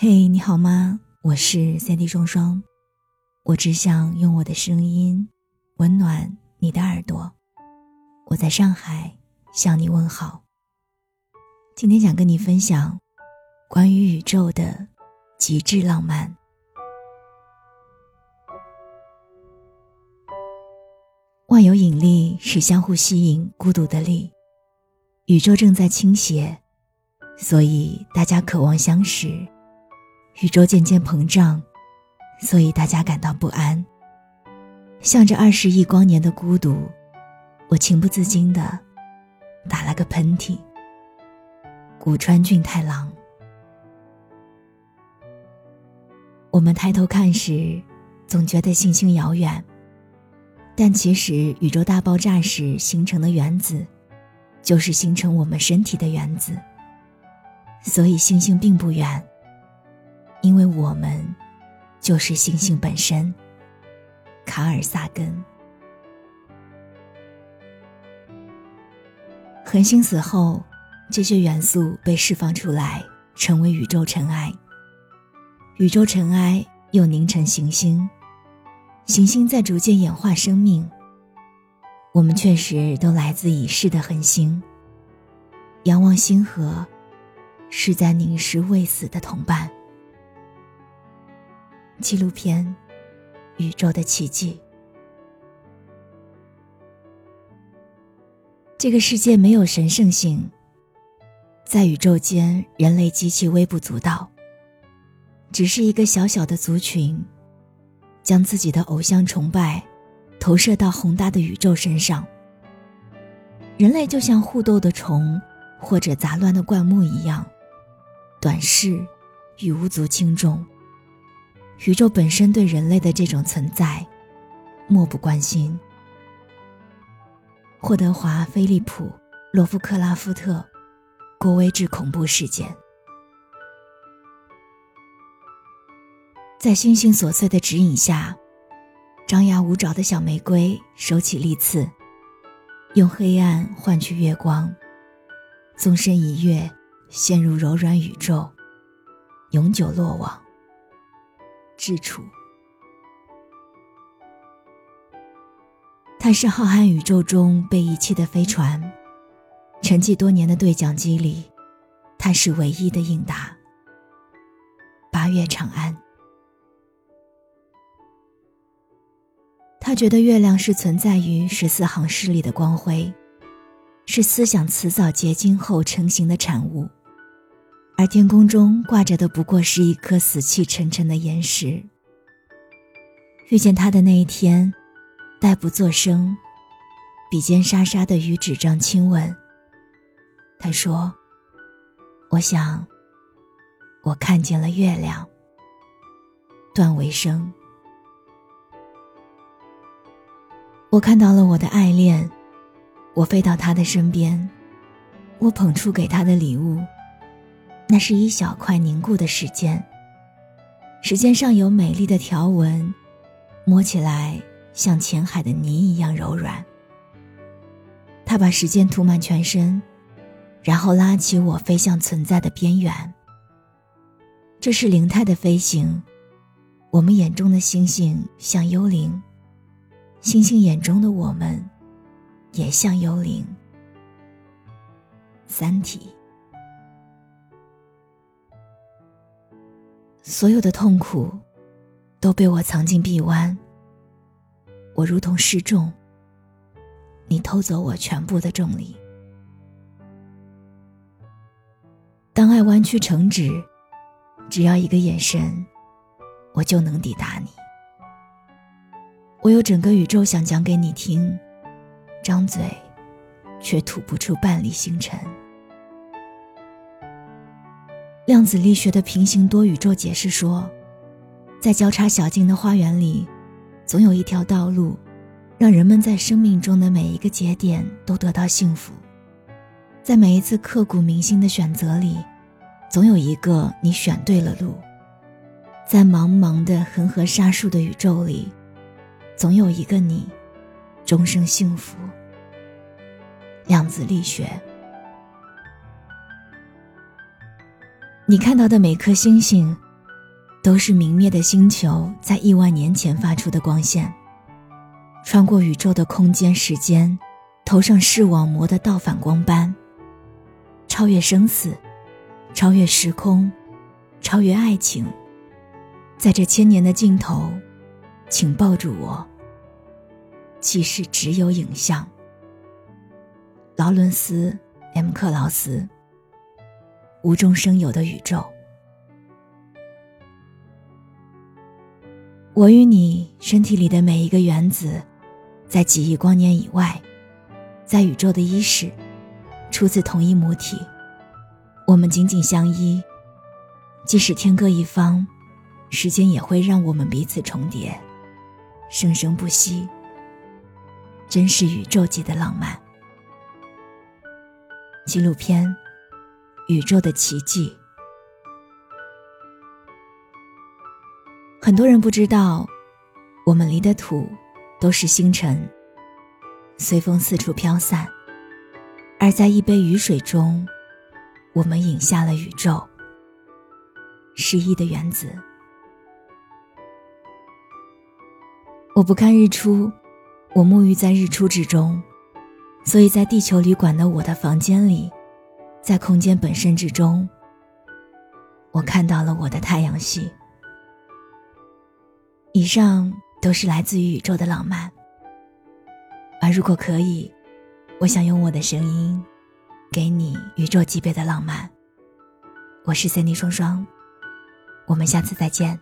嘿，你好吗？我是三 D 双双，我只想用我的声音温暖你的耳朵。我在上海向你问好。今天想跟你分享关于宇宙的极致浪漫。万有引力是相互吸引孤独的力，宇宙正在倾斜，所以大家渴望相识；宇宙渐渐膨胀，所以大家感到不安。向着二十亿光年的孤独，我情不自禁的打了个喷嚏。古川俊太郎，我们抬头看时，总觉得星星遥远。但其实，宇宙大爆炸时形成的原子，就是形成我们身体的原子。所以，星星并不远，因为我们就是星星本身。卡尔萨根。恒星死后，这些元素被释放出来，成为宇宙尘埃。宇宙尘埃又凝成行星。行星在逐渐演化生命。我们确实都来自已逝的恒星。仰望星河，是在凝视未死的同伴。纪录片《宇宙的奇迹》。这个世界没有神圣性。在宇宙间，人类极其微不足道，只是一个小小的族群。将自己的偶像崇拜投射到宏大的宇宙身上。人类就像互斗的虫，或者杂乱的灌木一样，短视与无足轻重。宇宙本身对人类的这种存在漠不关心。霍德华·菲利普·罗夫克拉夫特，郭威治恐怖事件。在星星琐碎的指引下，张牙舞爪的小玫瑰收起利刺，用黑暗换取月光，纵身一跃，陷入柔软宇宙，永久落网。智处，它是浩瀚宇宙中被遗弃的飞船，沉寂多年的对讲机里，它是唯一的应答。八月长安。他觉得月亮是存在于十四行诗里的光辉，是思想辞藻结晶后成型的产物，而天空中挂着的不过是一颗死气沉沉的岩石。遇见他的那一天，待不作声，笔尖沙沙的与纸张亲吻。他说：“我想，我看见了月亮。”段维生。我看到了我的爱恋，我飞到他的身边，我捧出给他的礼物，那是一小块凝固的时间。时间上有美丽的条纹，摸起来像浅海的泥一样柔软。他把时间涂满全身，然后拉起我飞向存在的边缘。这是灵态的飞行，我们眼中的星星像幽灵。星星眼中的我们，也像幽灵。三体，所有的痛苦都被我藏进臂弯。我如同失重，你偷走我全部的重力。当爱弯曲成直，只要一个眼神，我就能抵达你。我有整个宇宙想讲给你听，张嘴，却吐不出半粒星辰。量子力学的平行多宇宙解释说，在交叉小径的花园里，总有一条道路，让人们在生命中的每一个节点都得到幸福。在每一次刻骨铭心的选择里，总有一个你选对了路。在茫茫的恒河沙数的宇宙里。总有一个你，终生幸福。量子力学，你看到的每颗星星都是明灭的星球在亿万年前发出的光线，穿过宇宙的空间时间，投上视网膜的倒反光斑。超越生死，超越时空，超越爱情。在这千年的尽头，请抱住我。其实只有影像。劳伦斯 ·M· 克劳斯。无中生有的宇宙。我与你身体里的每一个原子，在几亿光年以外，在宇宙的伊始，出自同一母体。我们紧紧相依，即使天各一方，时间也会让我们彼此重叠，生生不息。真是宇宙级的浪漫。纪录片《宇宙的奇迹》。很多人不知道，我们离的土都是星辰，随风四处飘散；而在一杯雨水中，我们饮下了宇宙，失忆的原子。我不看日出，我沐浴在日出之中，所以在地球旅馆的我的房间里，在空间本身之中，我看到了我的太阳系。以上都是来自于宇宙的浪漫，而如果可以，我想用我的声音，给你宇宙级别的浪漫。我是 Cindy 双双，我们下次再见。